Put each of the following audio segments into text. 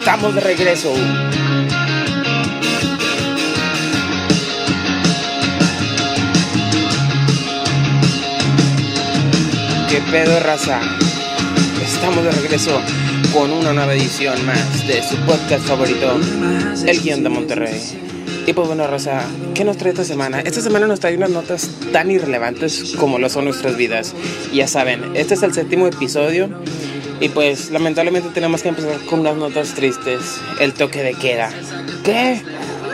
estamos de regreso. ¿Qué pedo, raza? Estamos de regreso con una nueva edición más de su podcast favorito, El Guión de Monterrey. Y pues bueno, raza, ¿qué nos trae esta semana? Esta semana nos trae unas notas tan irrelevantes como lo son nuestras vidas. Y ya saben, este es el séptimo episodio y pues lamentablemente tenemos que empezar con unas notas tristes. El toque de queda. ¿Qué?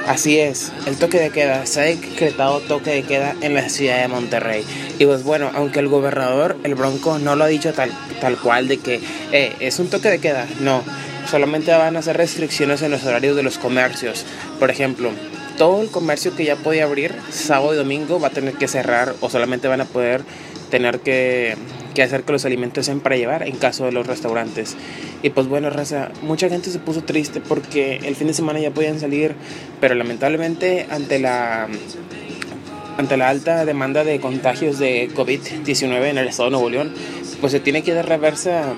Así es, el toque de queda. Se ha decretado toque de queda en la ciudad de Monterrey. Y pues bueno, aunque el gobernador, el Bronco, no lo ha dicho tal, tal cual de que eh, es un toque de queda. No, solamente van a hacer restricciones en los horarios de los comercios. Por ejemplo, todo el comercio que ya podía abrir sábado y domingo va a tener que cerrar o solamente van a poder tener que que hacer que los alimentos sean para llevar en caso de los restaurantes. Y pues bueno, raza, mucha gente se puso triste porque el fin de semana ya podían salir, pero lamentablemente ante la ante la alta demanda de contagios de COVID-19 en el estado de Nuevo León, pues se tiene que dar reversa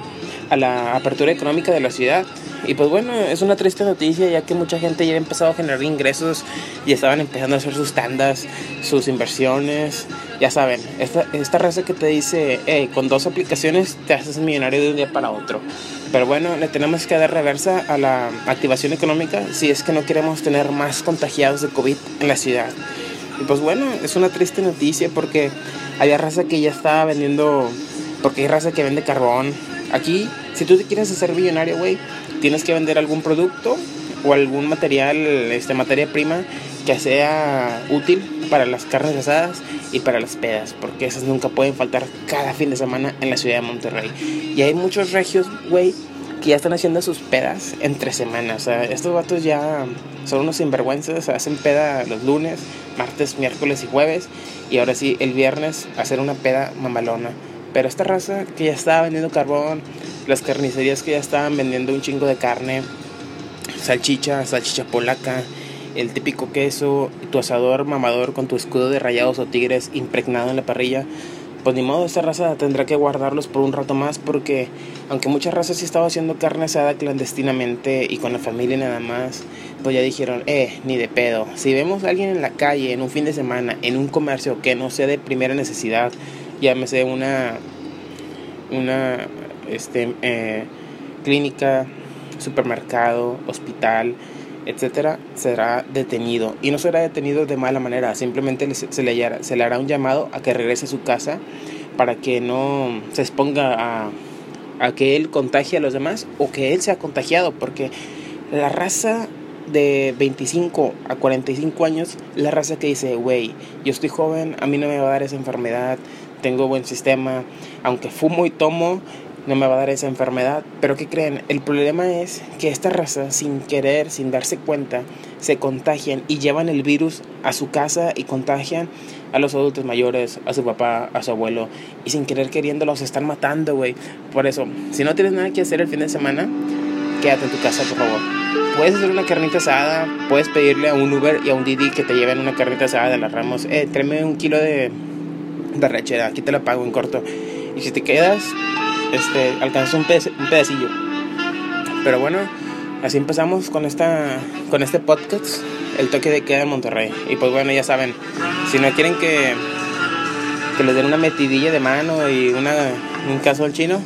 a la apertura económica de la ciudad. Y pues bueno, es una triste noticia ya que mucha gente ya ha empezado a generar ingresos y estaban empezando a hacer sus tandas, sus inversiones. Ya saben, esta, esta raza que te dice, hey, con dos aplicaciones te haces millonario de un día para otro. Pero bueno, le tenemos que dar reversa a la activación económica si es que no queremos tener más contagiados de COVID en la ciudad. Y pues bueno, es una triste noticia porque había raza que ya estaba vendiendo, porque hay raza que vende carbón. Aquí, si tú te quieres hacer millonario, güey, tienes que vender algún producto o algún material, este, materia prima que sea útil para las carnes asadas y para las pedas, porque esas nunca pueden faltar cada fin de semana en la ciudad de Monterrey. Y hay muchos regios, güey, que ya están haciendo sus pedas entre semanas. O sea, estos vatos ya son unos sinvergüenzas, hacen peda los lunes, martes, miércoles y jueves, y ahora sí, el viernes hacer una peda mamalona. Pero esta raza que ya estaba vendiendo carbón, las carnicerías que ya estaban vendiendo un chingo de carne, salchicha, salchicha polaca, el típico queso, tu asador mamador con tu escudo de rayados o tigres impregnado en la parrilla, pues ni modo, esta raza tendrá que guardarlos por un rato más porque aunque muchas razas sí estaba haciendo carne asada clandestinamente y con la familia nada más, pues ya dijeron, eh, ni de pedo. Si vemos a alguien en la calle en un fin de semana, en un comercio que no sea de primera necesidad, llámese una, una este, eh, clínica, supermercado, hospital, etcétera, será detenido. Y no será detenido de mala manera, simplemente se le, hará un llamado a que regrese a su casa para que no se exponga a, que él contagie a los demás o que él sea contagiado, porque la raza de 25 a 45 años, la raza que dice, güey, yo estoy joven, a mí no me va a dar esa enfermedad, tengo buen sistema, aunque fumo y tomo, no me va a dar esa enfermedad. Pero ¿qué creen? El problema es que esta raza, sin querer, sin darse cuenta, se contagian y llevan el virus a su casa y contagian a los adultos mayores, a su papá, a su abuelo. Y sin querer queriendo los están matando, güey. Por eso, si no tienes nada que hacer el fin de semana, quédate en tu casa, por favor. Puedes hacer una carnita asada, puedes pedirle a un Uber y a un Didi que te lleven una carnita asada de las Ramos. Eh, tráeme un kilo de, de rechera, aquí te la pago en corto. Y si te quedas, este, alcanzó un, pedacillo. Pero bueno, así empezamos con, esta, con este podcast, el toque de queda en Monterrey. Y pues bueno, ya saben, si no quieren que, que les den una metidilla de mano y una, un caso al chino,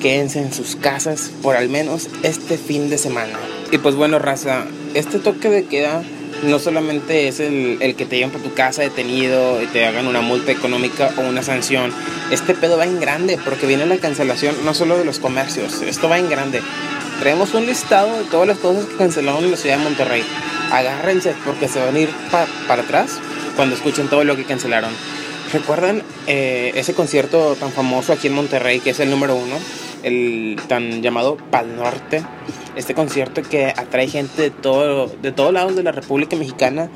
quédense en sus casas por al menos este fin de semana. Y pues bueno, raza, este toque de queda no solamente es el, el, que te lleven por tu casa detenido y te hagan una multa económica o una sanción. Este pedo va en grande porque viene la cancelación no solo de los comercios, esto va en grande. Traemos un listado de todas las cosas que cancelaron en la ciudad de Monterrey. Agárrense porque se van a ir para atrás cuando escuchen todo lo que cancelaron. ¿Recuerdan eh, ese concierto tan famoso aquí en Monterrey que es el número uno? El tan llamado Pal Norte este concierto que atrae gente de todo de todos lados de la República Mexicana,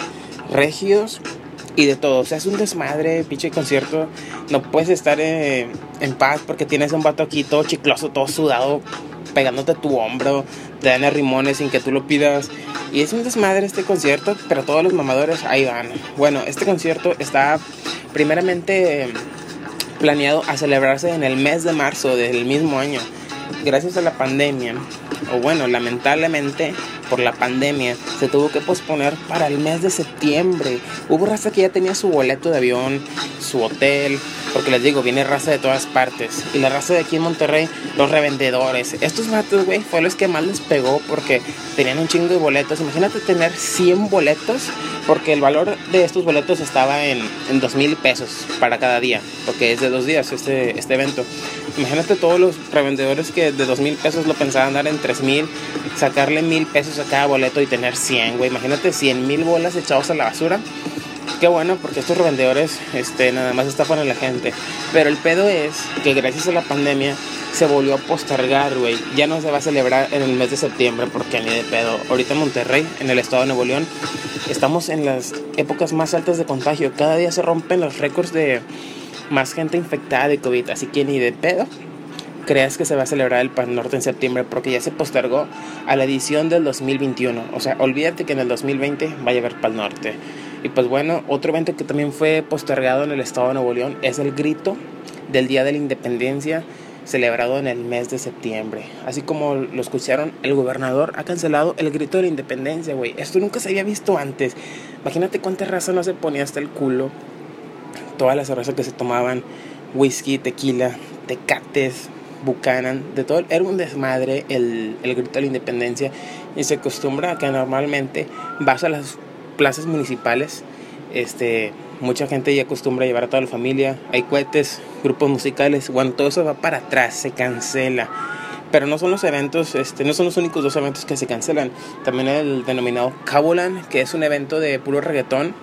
regios y de todo. O sea, es un desmadre, pinche concierto. No puedes estar eh, en paz porque tienes un vato aquí todo chicloso, todo sudado, pegándote a tu hombro, te dan rimones sin que tú lo pidas. Y es un desmadre este concierto, pero todos los mamadores ahí van. Bueno, este concierto está primeramente planeado a celebrarse en el mes de marzo del mismo año. Gracias a la pandemia, o bueno, lamentablemente por la pandemia, se tuvo que posponer para el mes de septiembre. Hubo raza que ya tenía su boleto de avión, su hotel, porque les digo, viene raza de todas partes. Y la raza de aquí en Monterrey, los revendedores. Estos vatos, güey, fue los que más les pegó porque tenían un chingo de boletos. Imagínate tener 100 boletos, porque el valor de estos boletos estaba en, en 2 mil pesos para cada día, porque es de dos días este, este evento. Imagínate todos los revendedores que de 2 mil pesos lo pensaban dar en 3 mil, sacarle mil pesos a cada boleto y tener 100, güey. Imagínate 100 mil bolas echados a la basura. Qué bueno, porque estos revendedores este, nada más estafan a la gente. Pero el pedo es que gracias a la pandemia se volvió a postergar, güey. Ya no se va a celebrar en el mes de septiembre porque ni de pedo. Ahorita en Monterrey, en el estado de Nuevo León, estamos en las épocas más altas de contagio. Cada día se rompen los récords de más gente infectada de COVID. Así que ni de pedo creas que se va a celebrar el Pan Norte en septiembre porque ya se postergó a la edición del 2021. O sea, olvídate que en el 2020 va a haber Pan Norte. Y pues bueno, otro evento que también fue postergado en el estado de Nuevo León es el grito del Día de la Independencia celebrado en el mes de septiembre. Así como lo escucharon, el gobernador ha cancelado el grito de la independencia, güey. Esto nunca se había visto antes. Imagínate cuánta raza no se ponía hasta el culo. Todas las cervezas que se tomaban, whisky, tequila, tecates, Buchanan, de todo, era un desmadre el, el grito de la independencia y se acostumbra a que normalmente vas a las plazas municipales, este, mucha gente ya acostumbra llevar a toda la familia, hay cohetes, grupos musicales, bueno, todo eso va para atrás, se cancela. Pero no son los eventos, este, no son los únicos dos eventos que se cancelan. También el denominado Cabolan, que es un evento de puro reggaetón,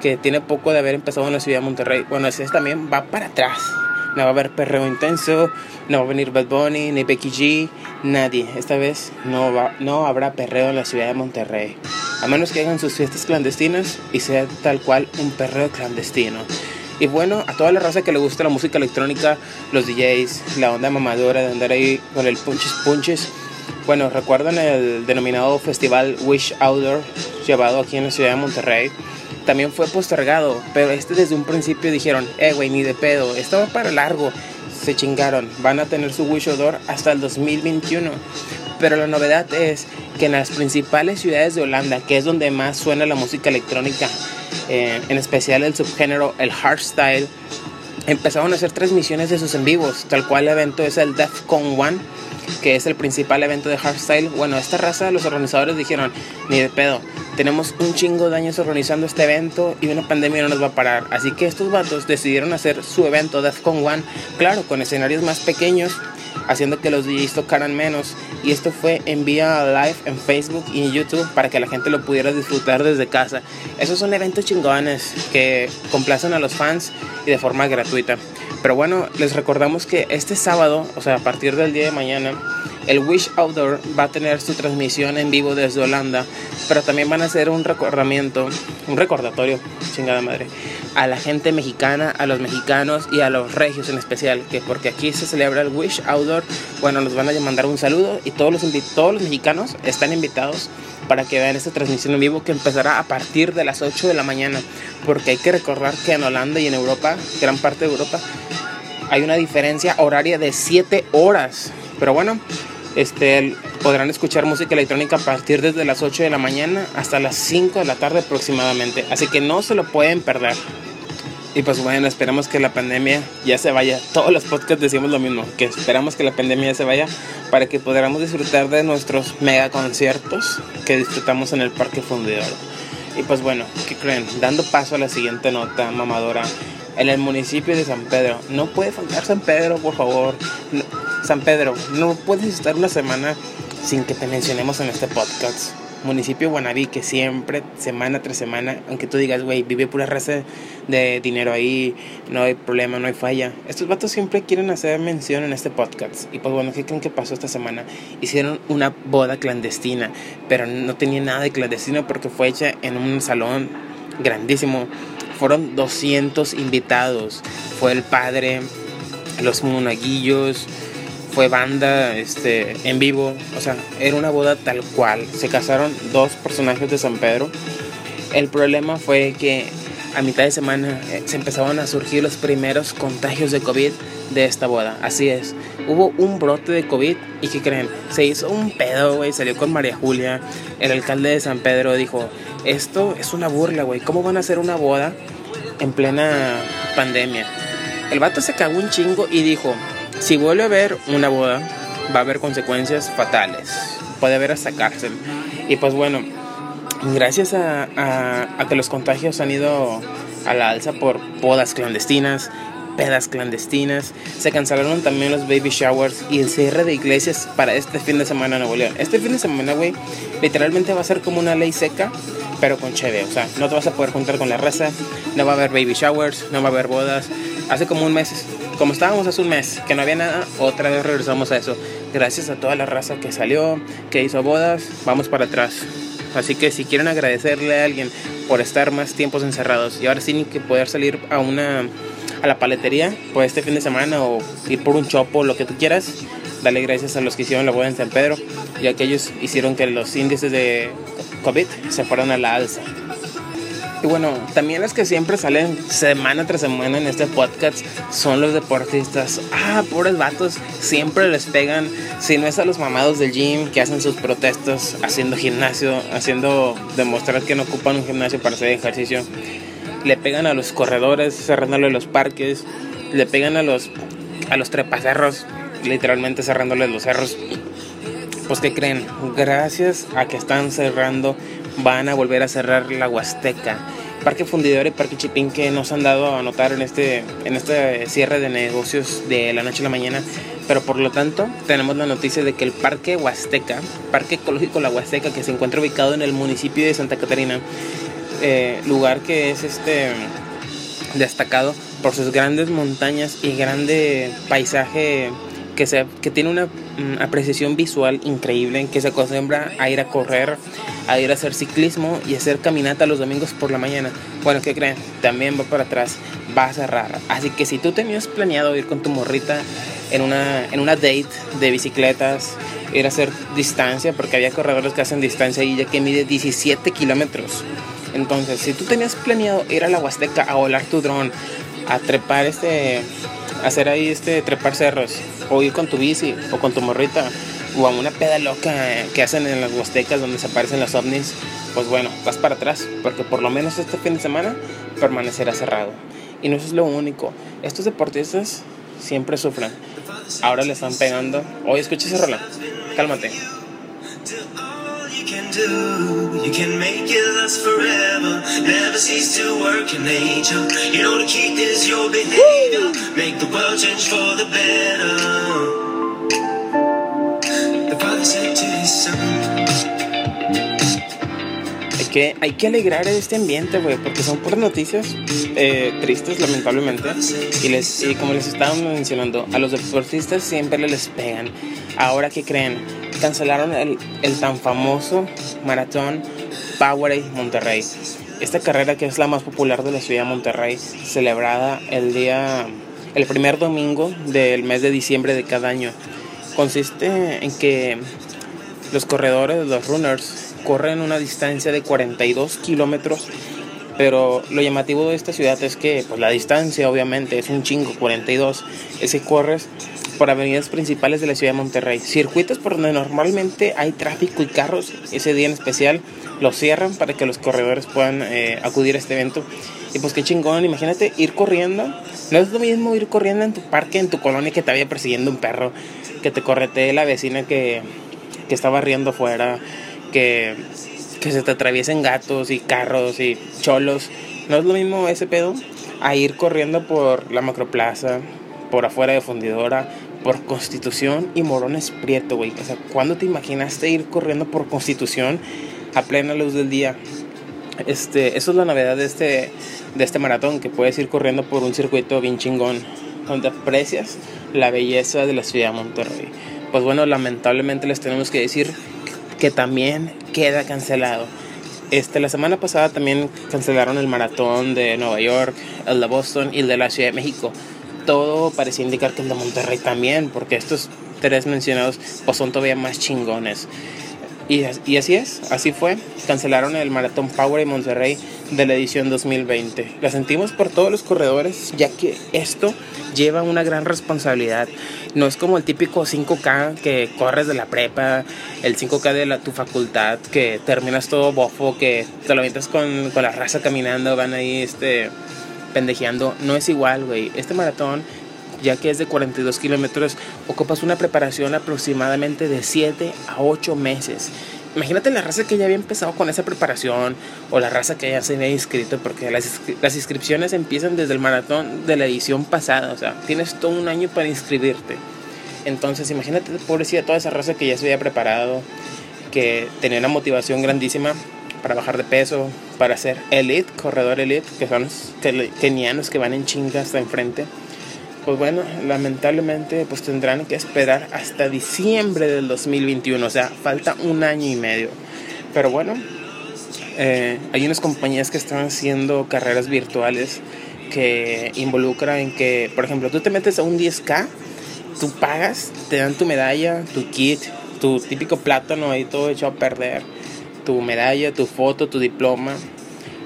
que tiene poco de haber empezado en la ciudad de Monterrey. Bueno, ese también va para atrás. No va a haber perreo intenso, no va a venir Bad Bunny, ni Becky G, nadie. Esta vez no, va, no habrá perreo en la ciudad de Monterrey. A menos que hagan sus fiestas clandestinas y sea tal cual un perreo clandestino. Y bueno, a toda la raza que le gusta la música electrónica, los DJs, la onda mamadora de andar ahí con el punches punches. Bueno, recuerdan el denominado festival Wish Outdoor llevado aquí en la ciudad de Monterrey también fue postergado, pero este desde un principio dijeron, eh, güey, ni de pedo, estaba para largo. Se chingaron, van a tener su Wish Outdoor hasta el 2021. Pero la novedad es que en las principales ciudades de Holanda, que es donde más suena la música electrónica, eh, en especial el subgénero, el hardstyle, empezaron a hacer transmisiones de sus en vivos, tal cual el evento es el DEFCON 1 que es el principal evento de hardstyle. Bueno, esta raza, los organizadores dijeron, ni de pedo, tenemos un chingo de años organizando este evento y una pandemia no nos va a parar. Así que estos vatos decidieron hacer su evento DEFCON 1, claro, con escenarios más pequeños, haciendo que los DJs tocaran menos. Y esto fue en vía live en Facebook y en YouTube para que la gente lo pudiera disfrutar desde casa. Esos son eventos chingones que complacen a los fans y de forma gratuita. Pero bueno, les recordamos que este sábado, o sea, a partir del día de mañana, el Wish Outdoor va a tener su transmisión en vivo desde Holanda, pero también van a hacer un recordamiento, un recordatorio, chingada madre, a la gente mexicana, a los mexicanos y a los regios en especial, que porque aquí se celebra el Wish Outdoor, bueno, nos van a mandar un saludo y todos los, todos los mexicanos están invitados para que vean esta transmisión en vivo que empezará a partir de las 8 de la mañana, porque hay que recordar que en Holanda y en Europa, gran parte de Europa, hay una diferencia horaria de 7 horas. Pero bueno, este, podrán escuchar música electrónica a partir desde las 8 de la mañana hasta las 5 de la tarde aproximadamente. Así que no se lo pueden perder. Y pues bueno, esperamos que la pandemia ya se vaya. Todos los podcasts decimos lo mismo, que esperamos que la pandemia ya se vaya para que podamos disfrutar de nuestros mega conciertos que disfrutamos en el Parque Fundidor. Y pues bueno, ¿qué creen? Dando paso a la siguiente nota mamadora. En el municipio de San Pedro. No puede faltar San Pedro, por favor. San Pedro, no puedes estar una semana sin que te mencionemos en este podcast. Municipio Guanabí, que siempre, semana tras semana, aunque tú digas, güey, vive pura raza de dinero ahí, no hay problema, no hay falla. Estos vatos siempre quieren hacer mención en este podcast. Y pues bueno, ¿qué creen que pasó esta semana? Hicieron una boda clandestina, pero no tenía nada de clandestino porque fue hecha en un salón grandísimo. Fueron 200 invitados. Fue el padre, los monaguillos, fue banda este, en vivo, o sea, era una boda tal cual. Se casaron dos personajes de San Pedro. El problema fue que a mitad de semana eh, se empezaban a surgir los primeros contagios de COVID de esta boda. Así es, hubo un brote de COVID y ¿qué creen? Se hizo un pedo, güey, salió con María Julia. El alcalde de San Pedro dijo, esto es una burla, güey, ¿cómo van a hacer una boda en plena pandemia? El vato se cagó un chingo y dijo, si vuelve a haber una boda, va a haber consecuencias fatales. Puede haber hasta cárcel. Y pues bueno, gracias a, a que los contagios han ido a la alza por bodas clandestinas, pedas clandestinas. Se cancelaron también los baby showers y el cierre de iglesias para este fin de semana en Nuevo León. Este fin de semana, güey, literalmente va a ser como una ley seca, pero con cheve. O sea, no te vas a poder juntar con la raza, no va a haber baby showers, no va a haber bodas. Hace como un mes, como estábamos hace un mes, que no había nada, otra vez regresamos a eso. Gracias a toda la raza que salió, que hizo bodas, vamos para atrás. Así que si quieren agradecerle a alguien por estar más tiempos encerrados y ahora sí que poder salir a una a la paletería pues este fin de semana o ir por un chopo, lo que tú quieras. Dale gracias a los que hicieron la boda en San Pedro, ya que ellos hicieron que los índices de COVID se fueran a la alza. Y bueno, también los que siempre salen semana tras semana en este podcast son los deportistas. Ah, pobres vatos, siempre les pegan. Si no es a los mamados del gym que hacen sus protestas haciendo gimnasio, haciendo demostrar que no ocupan un gimnasio para hacer ejercicio le pegan a los corredores, cerrándole los parques, le pegan a los, a los trepacerros, literalmente cerrándoles los cerros. Pues que creen, gracias a que están cerrando, van a volver a cerrar la Huasteca. Parque Fundidor y Parque Chipín que nos han dado a notar en este, en este cierre de negocios de la noche a la mañana. Pero por lo tanto, tenemos la noticia de que el Parque Huasteca, Parque Ecológico La Huasteca, que se encuentra ubicado en el municipio de Santa Catarina, eh, lugar que es este destacado por sus grandes montañas y grande paisaje que, se, que tiene una mm, apreciación visual increíble, que se acostumbra a ir a correr, a ir a hacer ciclismo y hacer caminata los domingos por la mañana. Bueno, ¿qué creen? También va para atrás, va a cerrar. Así que si tú tenías planeado ir con tu morrita en una, en una date de bicicletas, ir a hacer distancia, porque había corredores que hacen distancia y ya que mide 17 kilómetros entonces, si tú tenías planeado ir a la Huasteca a volar tu dron, a trepar este, hacer ahí este, trepar cerros, o ir con tu bici, o con tu morrita, o a una peda loca que hacen en las Huastecas donde se aparecen los ovnis, pues bueno, vas para atrás, porque por lo menos este fin de semana permanecerá cerrado. Y no es lo único. Estos deportistas siempre sufren. Ahora le están pegando. Oye, escucha ese rola. Cálmate. You can make it last forever. Never cease to work in nature. You know the key is your behavior. Make the world change for the better. Que, hay que alegrar este ambiente, güey, porque son puras noticias eh, tristes, lamentablemente. Y, les, y como les estábamos mencionando, a los deportistas siempre les pegan. Ahora, ¿qué creen? Cancelaron el, tan famoso maratón Powerade Monterrey. Esta carrera que es la más popular de la ciudad de Monterrey, celebrada el día, el primer domingo del mes de diciembre de cada año, consiste en que los corredores, los runners, corren una distancia de 42 kilómetros pero lo llamativo de esta ciudad es que pues, la distancia obviamente es un chingo, 42. Ese corres por avenidas principales de la ciudad de Monterrey. Circuitos por donde normalmente hay tráfico y carros, ese día en especial los cierran para que los corredores puedan eh, acudir a este evento. Y pues qué chingón, imagínate ir corriendo. No es lo mismo ir corriendo en tu parque, en tu colonia, que te vaya persiguiendo un perro, que te corretee la vecina que, que está barriendo afuera, que, que se te atraviesen gatos y carros y cholos. No es lo mismo ese pedo a ir corriendo por la macroplaza, por afuera de fundidora, por Constitución y Morones Prieto, güey. O sea, ¿cuándo te imaginaste ir corriendo por Constitución a plena luz del día? Este, eso es la novedad de este, de este maratón, que puedes ir corriendo por un circuito bien chingón, donde aprecias la belleza de la ciudad de Monterrey. Pues bueno, lamentablemente les tenemos que decir que también queda cancelado. Este, la semana pasada también cancelaron el maratón de Nueva York, el de Boston y el de la Ciudad de México todo parecía indicar que el de Monterrey también, porque estos tres mencionados pues, son todavía más chingones. Y, y, así es, así fue. Cancelaron el Maratón Power en Monterrey de la edición 2020. La sentimos por todos los corredores, ya que esto lleva una gran responsabilidad. No es como el típico 5K que corres de la prepa, el 5K de la, tu facultad, que terminas todo bofo, que te lo avientas con, con la raza caminando, van ahí este, pendejeando. No es igual, güey. Este maratón ya que es de 42 kilómetros, ocupas una preparación aproximadamente de 7 a 8 meses. Imagínate la raza que ya había empezado con esa preparación o la raza que ya se había inscrito, porque las, las inscripciones empiezan desde el maratón de la edición pasada, o sea, tienes todo un año para inscribirte. Entonces, imagínate, pobrecita, toda esa raza que ya se había preparado, que tenía una motivación grandísima para bajar de peso, para ser elite, corredor elite, que son los kenianos que van en chinga hasta enfrente pues bueno, lamentablemente pues tendrán que esperar hasta diciembre del 2021, o sea, falta un año y medio. Pero bueno, eh, hay unas compañías que están haciendo carreras virtuales que involucran en que, por ejemplo, tú te metes a un 10K, tú pagas, te dan tu medalla, tu kit, tu típico plátano ahí todo hecho a perder, tu medalla, tu foto, tu diploma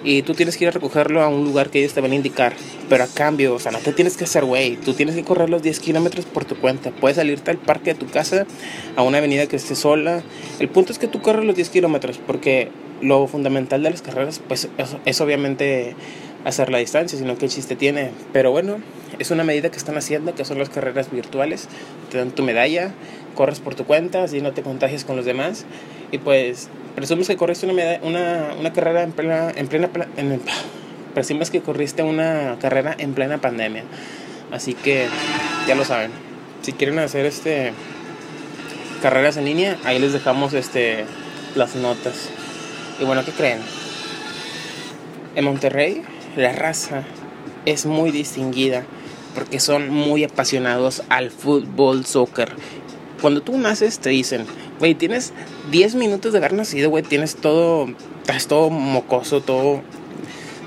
y tú tienes que ir a recogerlo a un lugar que ellos te van a indicar. Pero a cambio, o sea, no te tienes que hacer güey, tú tienes que correr los 10 kilómetros por tu cuenta. Puedes salirte al parque de tu casa, a una avenida que esté sola. El punto es que tú corres los 10 kilómetros, porque lo fundamental de las carreras, pues es, obviamente hacer la distancia, sino que el chiste tiene. Pero bueno, es una medida que están haciendo, que son las carreras virtuales. Te dan tu medalla, corres por tu cuenta, así no te contagias con los demás. Y pues presumes que corriste una, una, carrera en plena, en plena en, presumes que corriste una carrera en plena pandemia. Así que ya lo saben. Si quieren hacer este carreras en línea, ahí les dejamos este las notas. Y bueno, ¿qué creen? En Monterrey la raza es muy distinguida porque son muy apasionados al fútbol, soccer. Cuando tú naces te dicen, güey, tienes 10 minutos de haber nacido, güey, tienes todo, estás todo mocoso, todo,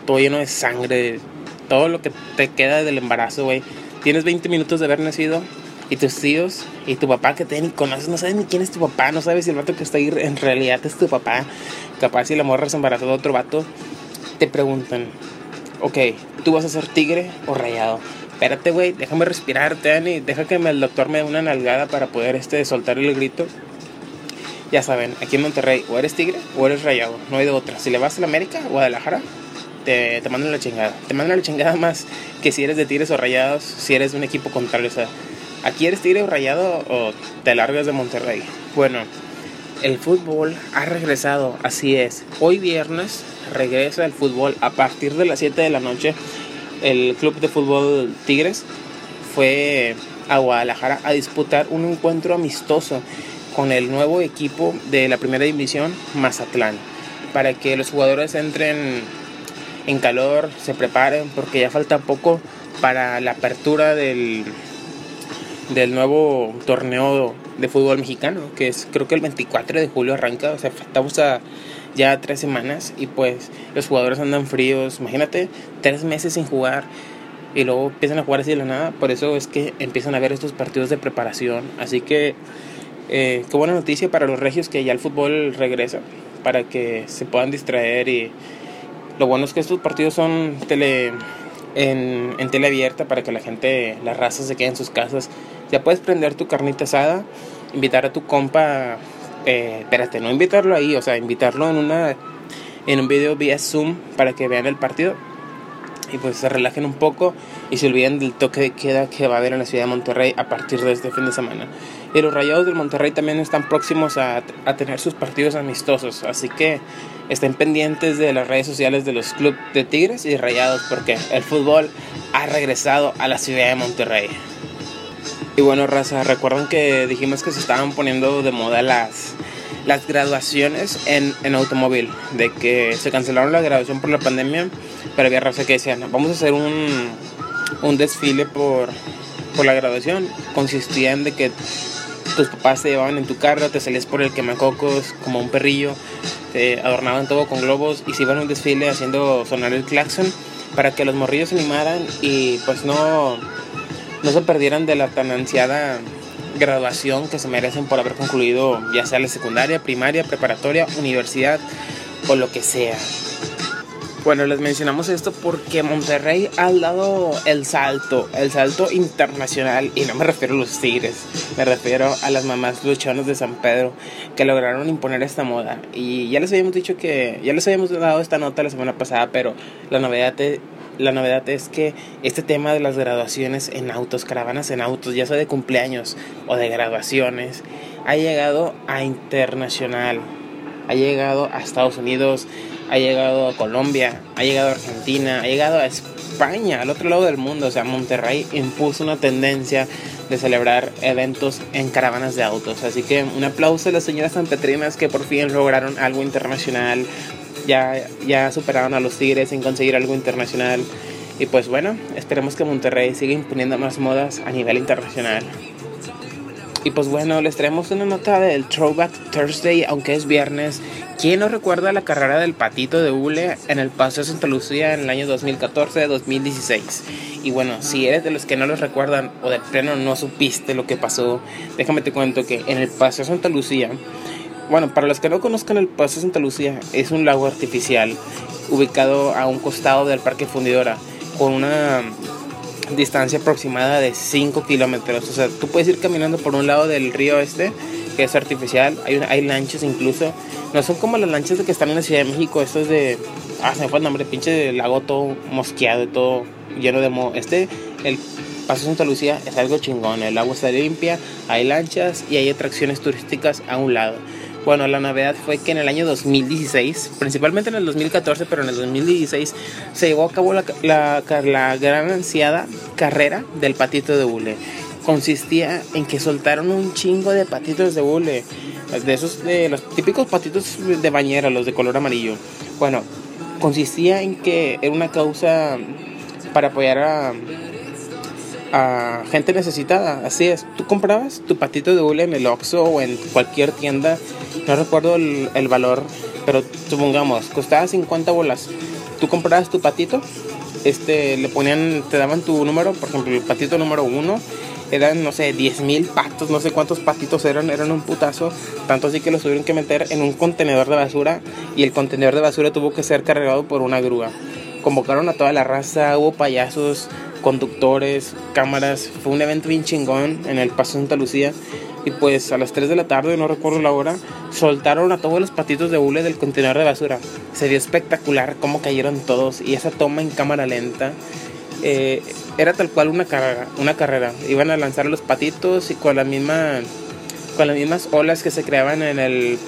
todo lleno de sangre, todo lo que te queda del embarazo, güey. Tienes 20 minutos de haber nacido y tus tíos y tu papá que te ni conoces, no sabes ni quién es tu papá, no sabes si el vato que está ahí en realidad es tu papá. Capaz si la morra se embarazó de otro vato, te preguntan, ok, ¿tú vas a ser tigre o rayado? Espérate, güey, déjame respirar, Dani, deja que el doctor me dé una nalgada para poder este, soltar el grito ya saben, aquí en Monterrey o eres tigre o eres rayado, no hay de otra. Si le vas a la América, Guadalajara, te, te mandan la chingada. Te mandan la chingada más que si eres de tigres o rayados, si eres de un equipo contrario. O sea, aquí eres tigre o rayado o te largas de Monterrey. Bueno, el fútbol ha regresado, así es. Hoy viernes regresa el fútbol a partir de las 7 de la noche. El club de fútbol Tigres fue a Guadalajara a disputar un encuentro amistoso con el nuevo equipo de la primera división Mazatlán para que los jugadores entren en calor, se preparen porque ya falta poco para la apertura del, del nuevo torneo de fútbol mexicano, que es creo que el 24 de julio arranca, o sea, estamos a ya tres semanas y pues los jugadores andan fríos, imagínate, tres meses sin jugar y luego empiezan a jugar así de la nada, por eso es que empiezan a ver estos partidos de preparación, así que eh, qué buena noticia para los regios que ya el fútbol regresa, para que se puedan distraer y lo bueno es que estos partidos son tele, en, en abierta para que la gente, la raza se quede en sus casas. Ya puedes prender tu carnita asada, invitar a tu compa, eh, espérate, no invitarlo ahí, o sea, invitarlo en una en un video vía Zoom para que vean el partido y pues se relajen un poco y se olviden del toque de queda que va a haber en la ciudad de Monterrey a partir de este fin de semana. Y los Rayados del Monterrey también están próximos a, a tener sus partidos amistosos, así que estén pendientes de las redes sociales de los clubes de Tigres y Rayados porque el fútbol ha regresado a la ciudad de Monterrey. Y bueno, raza, recuerdan que dijimos que se estaban poniendo de moda las las graduaciones en, en automóvil, de que se cancelaron la graduación por la pandemia, pero había raza que decían, vamos a hacer un, un desfile por, por la graduación. Consistía en de que tus papás te llevaban en tu carro, te salías por el quemacocos como un perrillo, te adornaban todo con globos y se iban a un desfile haciendo sonar el claxon para que los morrillos se animaran y pues no, no se perdieran de la tan ansiada graduación que se merecen por haber concluido ya sea la secundaria, primaria, preparatoria, universidad o lo que sea. Bueno, les mencionamos esto porque Monterrey ha dado el salto, el salto internacional, y no me refiero a los tigres, me refiero a las mamás luchonas de San Pedro que lograron imponer esta moda. Y ya les habíamos dicho que, ya les habíamos dado esta nota la semana pasada, pero la novedad, la novedad es que este tema de las graduaciones en autos, caravanas en autos, ya sea de cumpleaños o de graduaciones, ha llegado a internacional, ha llegado a Estados Unidos ha llegado a Colombia, ha llegado a Argentina, ha llegado a España, al otro lado del mundo. O sea, Monterrey impuso una tendencia de celebrar eventos en caravanas de autos. Así que un aplauso a las señoras sanpetrinas que por fin lograron algo internacional. Ya, ya superaron a los Tigres en conseguir algo internacional. Y pues bueno, esperemos que Monterrey siga imponiendo más modas a nivel internacional. Y pues bueno, les traemos una nota del Throwback Thursday, aunque es viernes. ¿Quién no recuerda la carrera del patito de hule en el Paseo de Santa Lucía en el año 2014-2016? Y bueno, si eres de los que no los recuerdan o de pleno no supiste lo que pasó, déjame te cuento que en el Paseo Santa Lucía, bueno, para los que no conozcan el Paseo Santa Lucía, es un lago artificial ubicado a un costado del Parque Fundidora con una distancia aproximada de 5 kilómetros. O sea, tú puedes ir caminando por un lado del río este, que es artificial. Hay, hay lanchas incluso. No son como las lanchas que están en la Ciudad de México. Esto es de. Ah, se me fue el nombre. Pinche lago todo mosqueado y todo lleno de mo. Este, el Paso Santa Lucía, es algo chingón. El agua está limpia, hay lanchas y hay atracciones turísticas a un lado. Bueno, la novedad fue que en el año 2016, principalmente en el 2014, pero en el 2016 se llevó a cabo la, la, gran ansiada carrera del patito de hule. Consistía en que soltaron un chingo de patitos de hule, de esos de los típicos patitos de bañera, los de color amarillo. Bueno, consistía en que era una causa para apoyar a a gente necesitada. Así es, tú comprabas tu patito de hule en el Oxxo o en cualquier tienda, no recuerdo el, valor, pero supongamos, costaba 50 bolas. Tú comprabas tu patito, este, le ponían, te daban tu número, por ejemplo, el patito número uno, eran, no sé, 10 mil patos, no sé cuántos patitos eran, eran un putazo, tanto así que los tuvieron que meter en un contenedor de basura y el contenedor de basura tuvo que ser cargado por una grúa. Convocaron a toda la raza, hubo payasos, conductores, cámaras. Fue un evento bien chingón en el Paso Santa Lucía. Y pues a las 3 de la tarde, no recuerdo la hora, soltaron a todos los patitos de hule del contenedor de basura. Se vio espectacular cómo cayeron todos y esa toma en cámara lenta. Eh, era tal cual una carrera, una carrera. Iban a lanzar los patitos y con la misma con las mismas olas que se creaban en el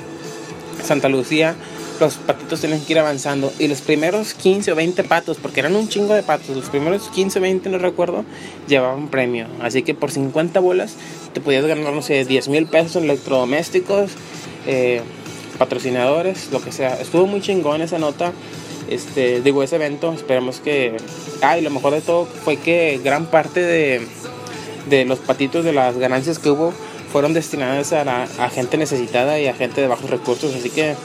Santa Lucía los patitos tienen que ir avanzando. Y los primeros 15 o 20 patos, porque eran un chingo de patos, los primeros 15 o 20, no recuerdo, llevaban premio. Así que por 50 bolas te podías ganar, no sé, 10 mil pesos en electrodomésticos, eh, patrocinadores, lo que sea. Estuvo muy chingón esa nota. Este, digo, ese evento, esperemos que... Ah, y lo mejor de todo fue que gran parte de, de los patitos, de las ganancias que hubo, fueron destinadas a, a gente necesitada y a gente de bajos recursos. Así que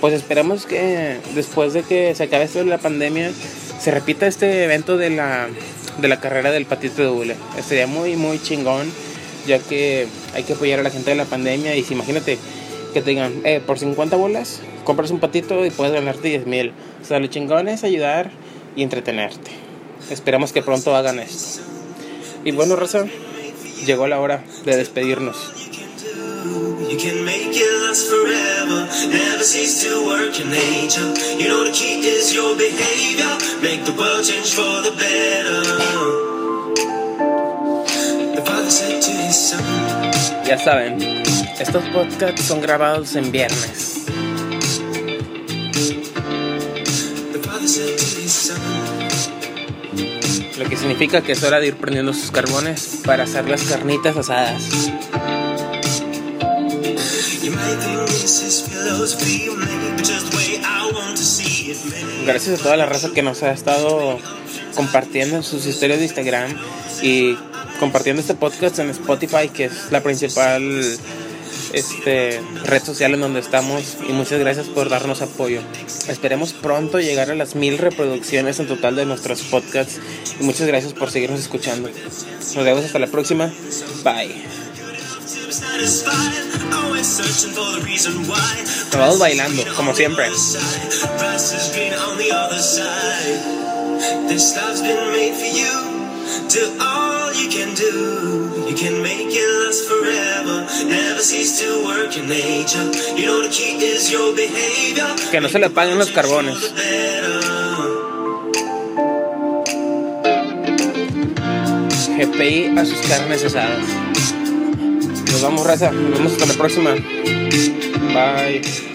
pues esperamos que después de que se acabe esto de la pandemia, se repita este evento de la, de la carrera del patito de hule. Sería muy, muy chingón, ya que hay que apoyar a la gente de la pandemia. Y si imagínate que te digan, eh, por 50 bolas, compras un patito y puedes ganarte 10 mil. O sea, lo chingón es ayudar y entretenerte. Esperamos que pronto hagan esto. Y bueno, Rosa, llegó la hora de despedirnos. You can make it last forever. Never cease to work in nature. You know the key is your behavior. Make the world change for the better. The father said to his son. Ya saben, estos podcasts son grabados en viernes. The father said to his son. Lo que significa que es hora de ir prendiendo sus carbones para hacer las carnitas asadas. Gracias a toda la raza que nos ha estado compartiendo en sus historias de Instagram y compartiendo este podcast en Spotify, que es la principal este, red social en donde estamos. Y muchas gracias por darnos apoyo. Esperemos pronto llegar a las mil reproducciones en total de nuestros podcasts. Y muchas gracias por seguirnos escuchando. Nos vemos hasta la próxima. Bye. Vamos bailando, como siempre. This love's been made for you. Do all you can do. You can make it last forever. Never cease to work in nature. You know the key is your behavior. Que no se le paguen los carbones. GPI a sus carnes. Nos vamos, raza. Nos vemos hasta la próxima. Bye.